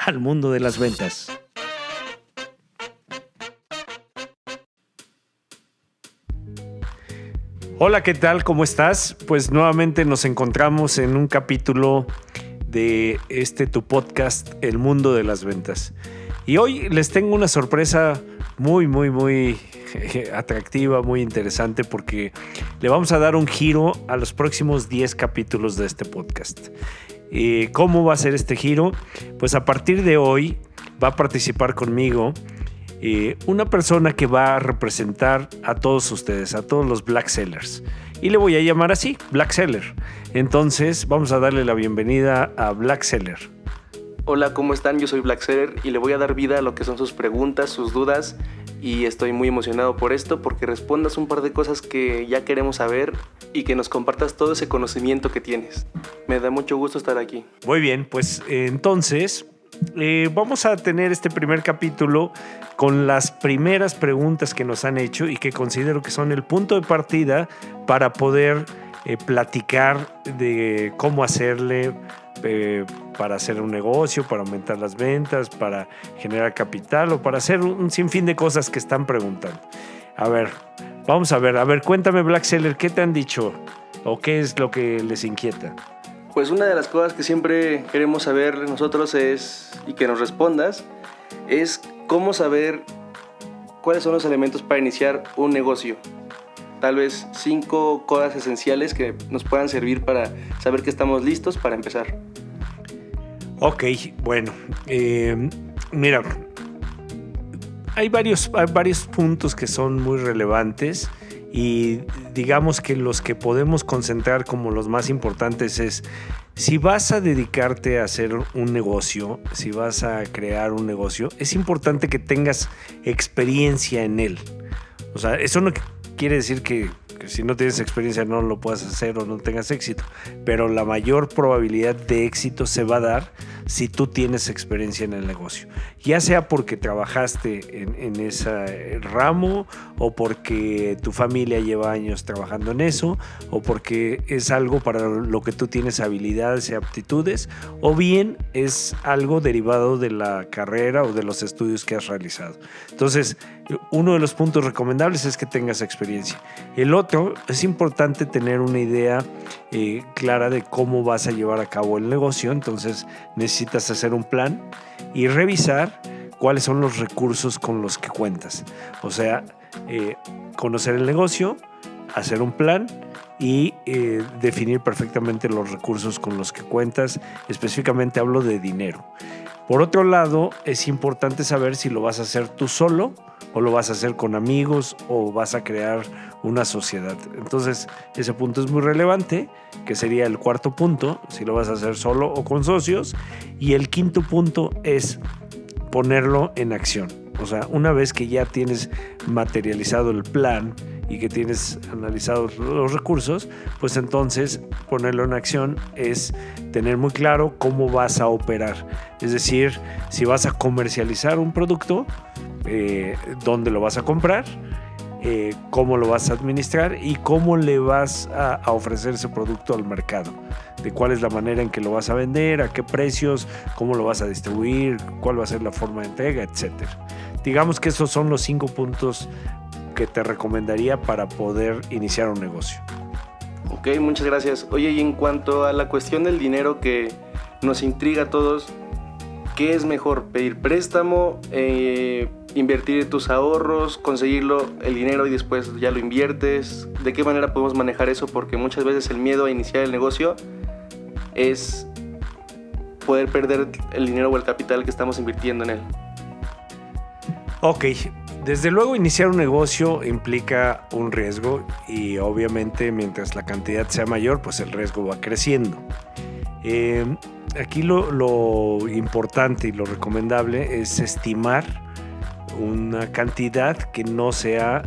al mundo de las ventas. Hola, ¿qué tal? ¿Cómo estás? Pues nuevamente nos encontramos en un capítulo de este tu podcast, El mundo de las ventas. Y hoy les tengo una sorpresa muy, muy, muy atractiva, muy interesante porque le vamos a dar un giro a los próximos 10 capítulos de este podcast. ¿Y ¿Cómo va a ser este giro? Pues a partir de hoy va a participar conmigo eh, una persona que va a representar a todos ustedes, a todos los Black Sellers. Y le voy a llamar así, Black Seller. Entonces vamos a darle la bienvenida a Black Seller. Hola, ¿cómo están? Yo soy Black Seller y le voy a dar vida a lo que son sus preguntas, sus dudas y estoy muy emocionado por esto porque respondas un par de cosas que ya queremos saber y que nos compartas todo ese conocimiento que tienes. Me da mucho gusto estar aquí. Muy bien, pues entonces eh, vamos a tener este primer capítulo con las primeras preguntas que nos han hecho y que considero que son el punto de partida para poder eh, platicar de cómo hacerle eh, para hacer un negocio, para aumentar las ventas, para generar capital o para hacer un, un sinfín de cosas que están preguntando. A ver, vamos a ver, a ver, cuéntame Black Seller, ¿qué te han dicho o qué es lo que les inquieta? Pues una de las cosas que siempre queremos saber nosotros es, y que nos respondas, es cómo saber cuáles son los elementos para iniciar un negocio. Tal vez cinco cosas esenciales que nos puedan servir para saber que estamos listos para empezar. Ok, bueno, eh, mira, hay varios, hay varios puntos que son muy relevantes y digamos que los que podemos concentrar como los más importantes es si vas a dedicarte a hacer un negocio, si vas a crear un negocio, es importante que tengas experiencia en él. O sea, eso no quiere decir que, que si no tienes experiencia no lo puedas hacer o no tengas éxito, pero la mayor probabilidad de éxito se va a dar si tú tienes experiencia en el negocio. Ya sea porque trabajaste en, en ese ramo o porque tu familia lleva años trabajando en eso o porque es algo para lo que tú tienes habilidades y aptitudes o bien es algo derivado de la carrera o de los estudios que has realizado. Entonces, uno de los puntos recomendables es que tengas experiencia. El otro, es importante tener una idea eh, clara de cómo vas a llevar a cabo el negocio. Entonces necesitas hacer un plan y revisar cuáles son los recursos con los que cuentas. O sea, eh, conocer el negocio, hacer un plan y eh, definir perfectamente los recursos con los que cuentas. Específicamente hablo de dinero. Por otro lado, es importante saber si lo vas a hacer tú solo o lo vas a hacer con amigos o vas a crear una sociedad. Entonces, ese punto es muy relevante, que sería el cuarto punto, si lo vas a hacer solo o con socios. Y el quinto punto es ponerlo en acción. O sea, una vez que ya tienes materializado el plan y que tienes analizados los recursos, pues entonces ponerlo en acción es tener muy claro cómo vas a operar. Es decir, si vas a comercializar un producto, eh, dónde lo vas a comprar, eh, cómo lo vas a administrar y cómo le vas a, a, ofrecer ese producto al mercado. De cuál es la manera en que lo vas a vender, a qué precios, cómo lo vas a distribuir, cuál va a ser la forma de entrega, etc. Digamos que esos son los cinco puntos que te recomendaría para poder iniciar un negocio. Ok, muchas gracias. Oye, y en cuanto a la cuestión del dinero que nos intriga a todos, ¿qué es mejor? ¿Pedir préstamo? Eh, invertir tus ahorros, conseguirlo el dinero y después ya lo inviertes. ¿De qué manera podemos manejar eso? Porque muchas veces el miedo a iniciar el negocio es poder perder el dinero o el capital que estamos invirtiendo en él. Ok, desde luego iniciar un negocio implica un riesgo y obviamente mientras la cantidad sea mayor, pues el riesgo va creciendo. Eh, aquí lo, importante y lo recomendable es estimar una cantidad que no sea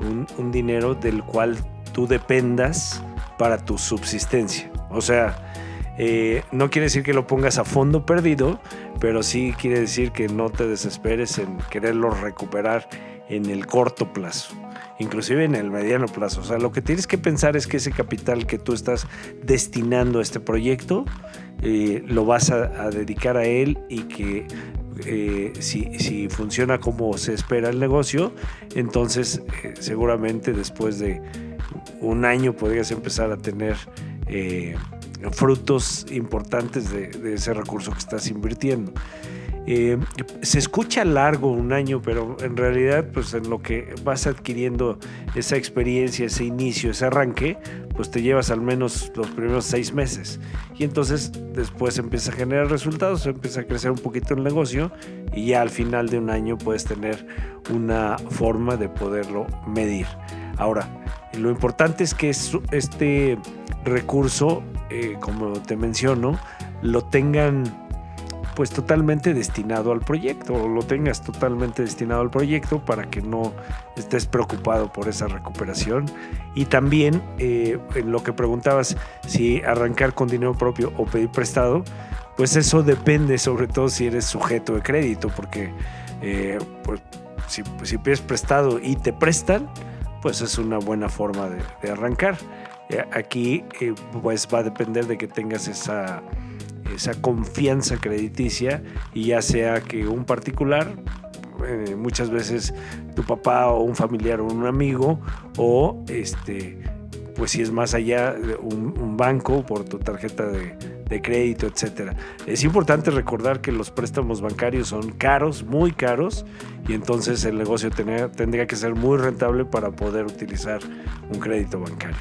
un, un dinero del cual tú dependas para tu subsistencia. O sea, eh, no quiere decir que lo pongas a fondo perdido, pero sí quiere decir que no te desesperes en quererlo recuperar en el corto plazo, inclusive en el mediano plazo. O sea, lo que tienes que pensar es que ese capital que tú estás destinando a este proyecto, eh, lo vas a, dedicar a él y que eh, si, si, funciona como se espera el negocio, entonces seguramente después de un año podrías empezar a tener frutos importantes de, ese recurso que estás invirtiendo. Eh, se escucha largo un año, pero en realidad, pues en lo que vas adquiriendo esa experiencia, ese inicio, ese arranque, pues te llevas al menos los primeros seis meses. Y entonces después empieza a generar resultados, empieza a crecer un poquito el negocio y ya al final de un año puedes tener una forma de poderlo medir. Ahora, lo importante es que este recurso eh, como te menciono, lo tengan pues totalmente destinado al proyecto o lo tengas totalmente destinado al proyecto para que no estés preocupado por esa recuperación. Y también eh, en lo que preguntabas si arrancar con dinero propio o pedir prestado pues eso depende sobre todo si eres sujeto de crédito porque eh, pues, si, si, pides prestado y te prestan pues es una buena forma de arrancar. eh, aquí eh, pues va a depender de que tengas esa, esa confianza crediticia y ya sea que un particular, eh, muchas veces tu papá o un familiar o un amigo o este pues si es más allá un, un banco por tu tarjeta de, de crédito, etcétera. Es importante recordar que los préstamos bancarios son caros, muy caros, y entonces el negocio tendría que ser muy rentable para poder utilizar un crédito bancario.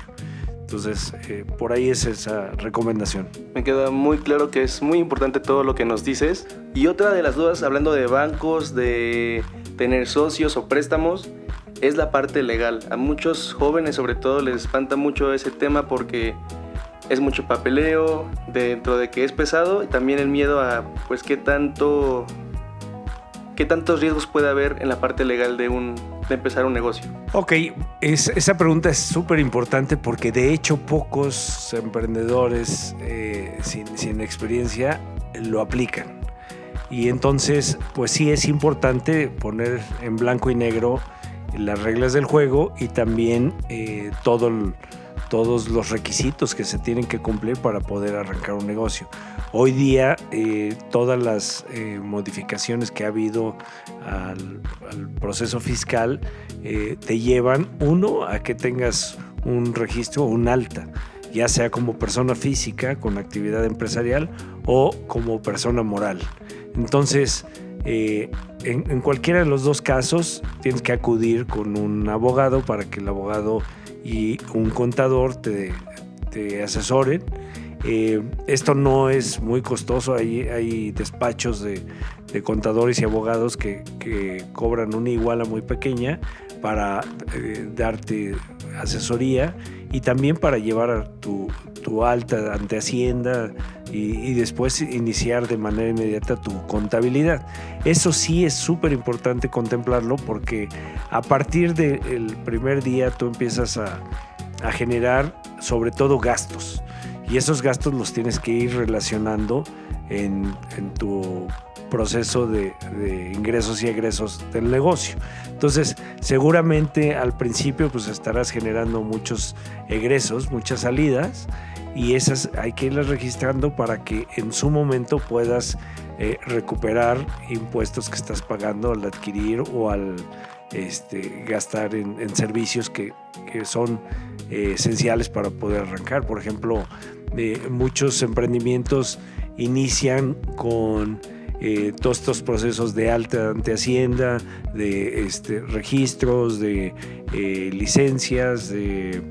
Entonces, eh, por ahí es esa recomendación. Me queda muy claro que es muy importante todo lo que nos dices. Y otra de las dudas, hablando de bancos, de tener socios o préstamos, es la parte legal. A muchos jóvenes sobre todo les espanta mucho ese tema porque es mucho papeleo, dentro de que es pesado, y también el miedo a pues qué tanto qué tantos riesgos puede haber en la parte legal de un de empezar un negocio? Ok, esa pregunta es súper importante porque de hecho pocos emprendedores eh, sin, experiencia lo aplican. Y entonces, pues sí es importante poner en blanco y negro las reglas del juego y también eh, todo todos los requisitos que se tienen que cumplir para poder arrancar un negocio. Hoy día eh, todas las eh, modificaciones que ha habido al, proceso fiscal eh, te llevan, uno, a que tengas un registro, un alta, ya sea como persona física con actividad empresarial o como persona moral. Entonces, en, cualquiera de los dos casos tienes que acudir con un abogado para que el abogado y un contador te asesoren eh, esto no es muy costoso, hay, hay despachos de, contadores y abogados que, cobran una iguala muy pequeña para eh, darte asesoría y también para llevar tu, tu alta ante Hacienda y, después iniciar de manera inmediata tu contabilidad. Eso sí es súper importante contemplarlo porque a partir del primer día tú empiezas a, a generar sobre todo gastos y esos gastos los tienes que ir relacionando en, tu proceso de, ingresos y egresos del negocio. Entonces, seguramente al principio pues estarás generando muchos egresos, muchas salidas y esas hay que irlas registrando para que en su momento puedas eh, recuperar impuestos que estás pagando al adquirir o al este, gastar en, servicios que, son eh, esenciales para poder arrancar. Por ejemplo, muchos emprendimientos inician con eh, todos estos procesos de alta ante Hacienda, de este, registros, de eh, licencias, de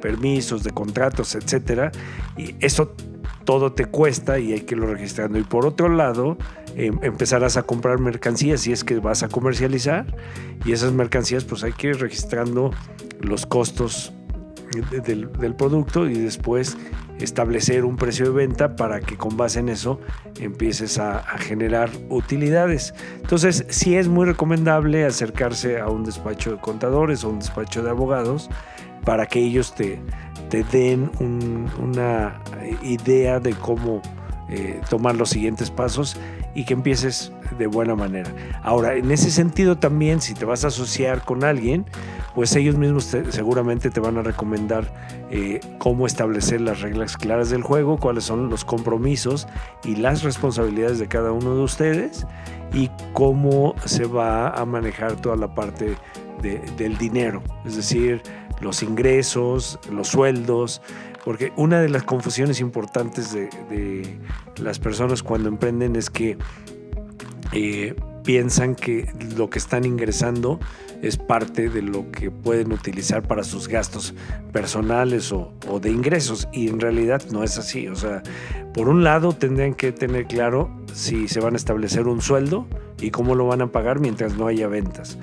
permisos, de contratos, etcétera. Y eso todo te cuesta y hay que irlo registrando. Y por otro lado, em, empezarás a comprar mercancías si es que vas a comercializar y esas mercancías pues hay que ir registrando los costos del, producto y después establecer un precio de venta para que con base en eso empieces a, generar utilidades. Entonces, sí es muy recomendable acercarse a un despacho de contadores o un despacho de abogados para que ellos te, den un, una idea de cómo eh, tomar los siguientes pasos y que empieces de buena manera. Ahora, en ese sentido también, si te vas a asociar con alguien, pues ellos mismos te, seguramente te van a recomendar eh, cómo establecer las reglas claras del juego, cuáles son los compromisos y las responsabilidades de cada uno de ustedes y cómo se va a manejar toda la parte de, del dinero, es decir, los ingresos, los sueldos, porque una de las confusiones importantes de, las personas cuando emprenden es que eh, piensan que lo que están ingresando es parte de lo que pueden utilizar para sus gastos personales o, o, de ingresos y en realidad no es así. O sea, por un lado tendrían que tener claro si se van a establecer un sueldo y cómo lo van a pagar mientras no haya ventas.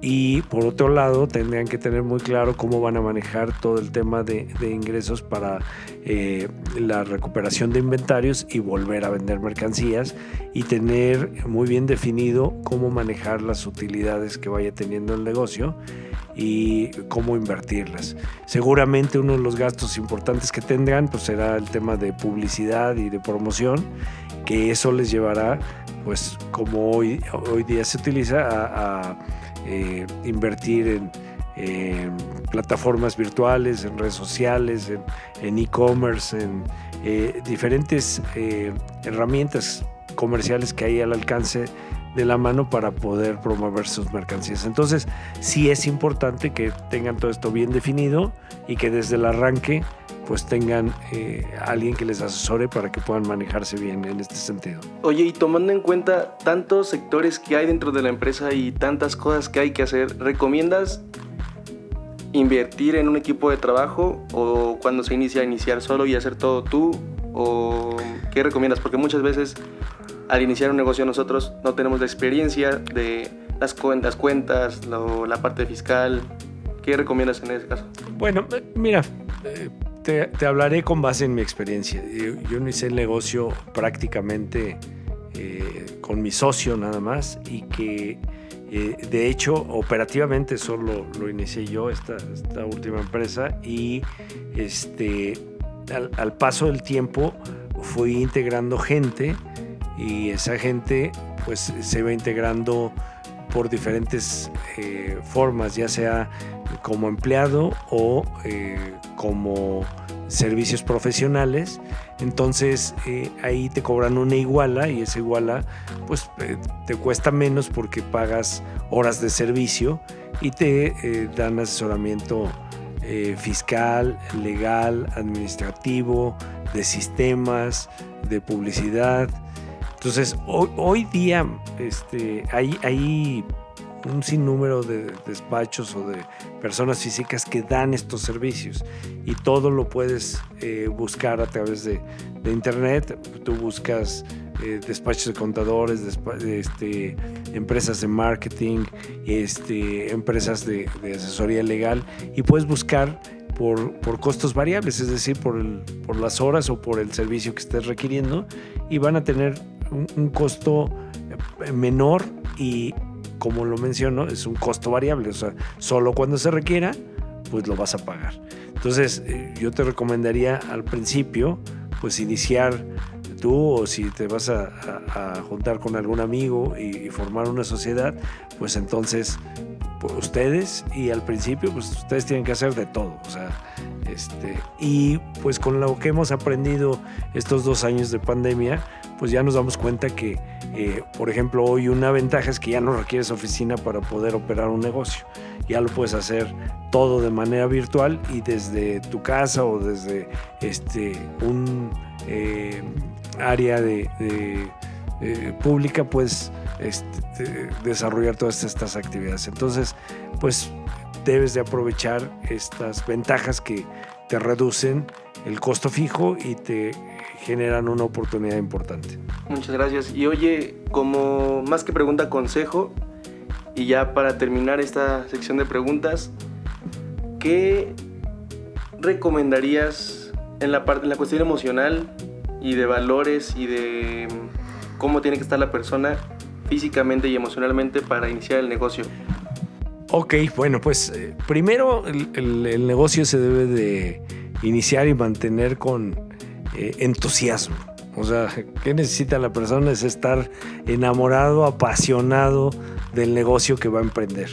Y por otro lado, tendrían que tener muy claro cómo van a manejar todo el tema de, de ingresos para eh, la recuperación de inventarios y volver a vender mercancías y tener muy bien definido cómo manejar las utilidades que vaya teniendo el negocio y cómo invertirlas. Seguramente uno de los gastos importantes que tendrán pues será el tema de publicidad y de promoción, que eso les llevará, pues como hoy, hoy día se utiliza, a, a eh, invertir en, plataformas virtuales, en redes sociales, en e-commerce, en, en eh, diferentes eh, herramientas comerciales que hay al alcance de la mano para poder promover sus mercancías. Entonces, sí es importante que tengan todo esto bien definido y que desde el arranque pues tengan eh, alguien que les asesore para que puedan manejarse bien en este sentido. Oye, y tomando en cuenta tantos sectores que hay dentro de la empresa y tantas cosas que hay que hacer, ¿recomiendas invertir en un equipo de trabajo o cuando se inicia iniciar solo y hacer todo tú? ¿O qué recomiendas? Porque muchas veces al iniciar un negocio nosotros no tenemos la experiencia de las cuentas, cuentas, lo, la parte fiscal. ¿Qué recomiendas en ese caso? Bueno, mira, eh, te, hablaré con base en mi experiencia. Yo, yo inicié el negocio prácticamente eh, con mi socio nada más y que eh, de hecho operativamente solo lo inicié yo, esta, última empresa, y este, al, paso del tiempo fui integrando gente y esa gente pues se va integrando por diferentes eh, formas, ya sea como empleado o eh, como servicios profesionales. Entonces eh, ahí te cobran una iguala y esa iguala pues eh, te cuesta menos porque pagas horas de servicio y te dan asesoramiento fiscal, legal, administrativo, de sistemas, de publicidad. Entonces, hoy, día este, hay, hay, un sinnúmero de despachos o de personas físicas que dan estos servicios. Y todo lo puedes eh, buscar a través de, internet. Tú buscas eh, despachos de contadores, este, empresas de marketing, este, empresas de, asesoría legal. Y puedes buscar por, costos variables, es decir, por, las horas o por el servicio que estés requiriendo. Y van a tener un, un costo menor y como lo menciono, es un costo variable, o sea, solo cuando se requiera, pues lo vas a pagar. Entonces, eh, yo te recomendaría al principio, pues iniciar tú o si te vas a, juntar con algún amigo y, y, formar una sociedad, pues entonces pues ustedes y al principio, pues ustedes tienen que hacer de todo, o sea, este, y pues con lo que hemos aprendido estos dos años de pandemia, pues ya nos damos cuenta que, eh, por ejemplo, hoy una ventaja es que ya no requieres oficina para poder operar un negocio. Ya lo puedes hacer todo de manera virtual y desde tu casa o desde este, un eh, área de, eh, pública, pues este, desarrollar todas estas actividades. Entonces, pues debes de aprovechar estas ventajas que te reducen el costo fijo y te generan una oportunidad importante. Muchas gracias. Y oye, como más que pregunta, consejo, y ya para terminar esta sección de preguntas, ¿qué recomendarías en la, parte, en la cuestión emocional y de valores y de cómo tiene que estar la persona físicamente y emocionalmente para iniciar el negocio? Ok, bueno, pues eh, primero el, negocio se debe de iniciar y mantener con eh, entusiasmo. O sea, ¿qué necesita la persona? Es estar enamorado, apasionado del negocio que va a emprender.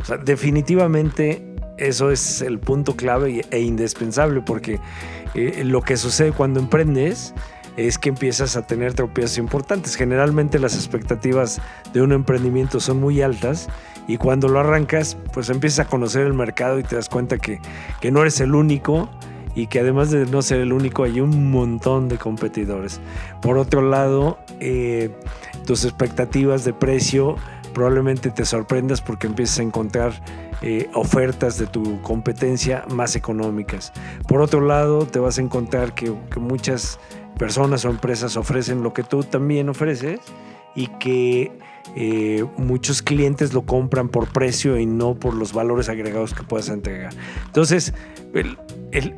O sea, definitivamente eso es el punto clave e indispensable porque eh, lo que sucede cuando emprendes es que empiezas a tener tropiezos importantes. Generalmente las expectativas de un emprendimiento son muy altas y cuando lo arrancas, pues empiezas a conocer el mercado y te das cuenta que, que no eres el único y que además de no ser el único hay un montón de competidores. Por otro lado, eh, tus expectativas de precio probablemente te sorprendas porque empiezas a encontrar eh, ofertas de tu competencia más económicas. Por otro lado, te vas a encontrar que, que muchas personas o empresas ofrecen lo que tú también ofreces y que eh, muchos clientes lo compran por precio y no por los valores agregados que puedas entregar. Entonces,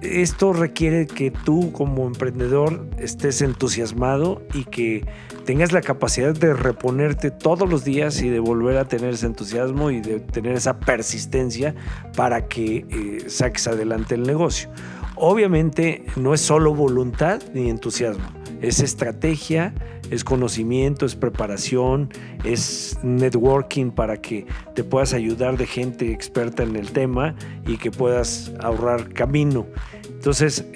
esto requiere que tú como emprendedor estés entusiasmado y que tengas la capacidad de reponerte todos los días y de volver a tener ese entusiasmo y de tener esa persistencia para que eh, saques adelante el negocio. Obviamente no es solo voluntad ni entusiasmo, es estrategia, es conocimiento, es preparación, es networking para que te puedas ayudar de gente experta en el tema y que puedas ahorrar camino. Entonces,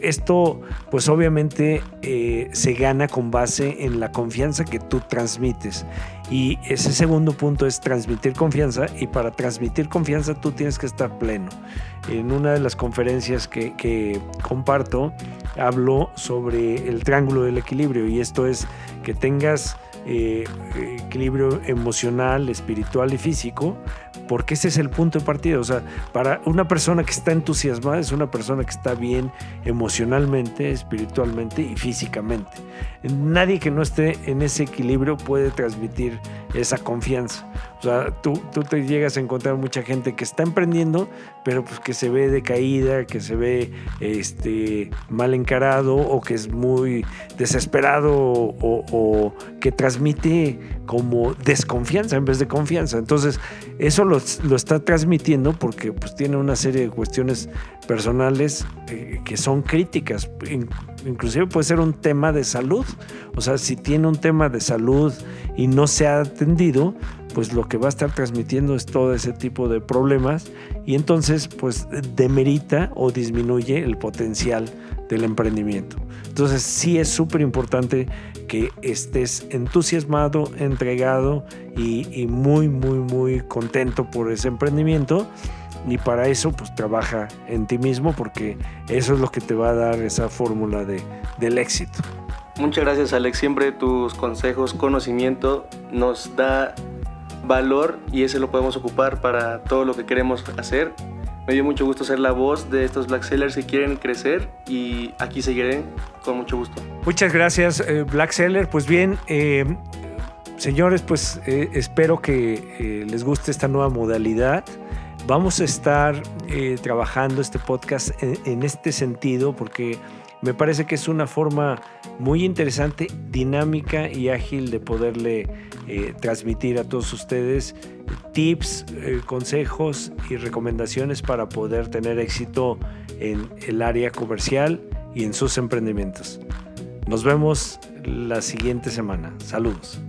esto pues obviamente eh, se gana con base en la confianza que tú transmites. Y ese segundo punto es transmitir confianza y para transmitir confianza tú tienes que estar pleno. En una de las conferencias que, comparto hablo sobre el triángulo del equilibrio y esto es que tengas eh, equilibrio emocional, espiritual y físico, porque ese es el punto de partida. O sea, para una persona que está entusiasmada es una persona que está bien emocionalmente, espiritualmente y físicamente. Nadie que no esté en ese equilibrio puede transmitir esa confianza. O sea, tú, tú te llegas a encontrar mucha gente que está emprendiendo, pero pues que se ve decaída, que se ve este, mal encarado o que es muy desesperado o, que transmite como desconfianza en vez de confianza. Entonces, eso lo, lo está transmitiendo porque pues tiene una serie de cuestiones personales eh, que son críticas. inclusive puede ser un tema de salud. O sea, si tiene un tema de salud y no se ha atendido, pues lo que va a estar transmitiendo es todo ese tipo de problemas y entonces pues demerita o disminuye el potencial del emprendimiento. Entonces sí es súper importante que estés entusiasmado, entregado y, y muy, muy, muy contento por ese emprendimiento y para eso pues trabaja en ti mismo porque eso es lo que te va a dar esa fórmula de, del éxito. Muchas gracias Alex, siempre tus consejos, conocimiento nos da valor y ese lo podemos ocupar para todo lo que queremos hacer. Me dio mucho gusto ser la voz de estos Black Sellers que quieren crecer y aquí seguiré con mucho gusto. Muchas gracias eh, Black Seller. Pues bien, eh, señores, pues eh, espero que les guste esta nueva modalidad. Vamos a estar trabajando este podcast en, este sentido porque me parece que es una forma muy interesante, dinámica y ágil de poderle eh, transmitir a todos ustedes tips, eh, consejos y recomendaciones para poder tener éxito en el área comercial y en sus emprendimientos. Nos vemos la siguiente semana. Saludos.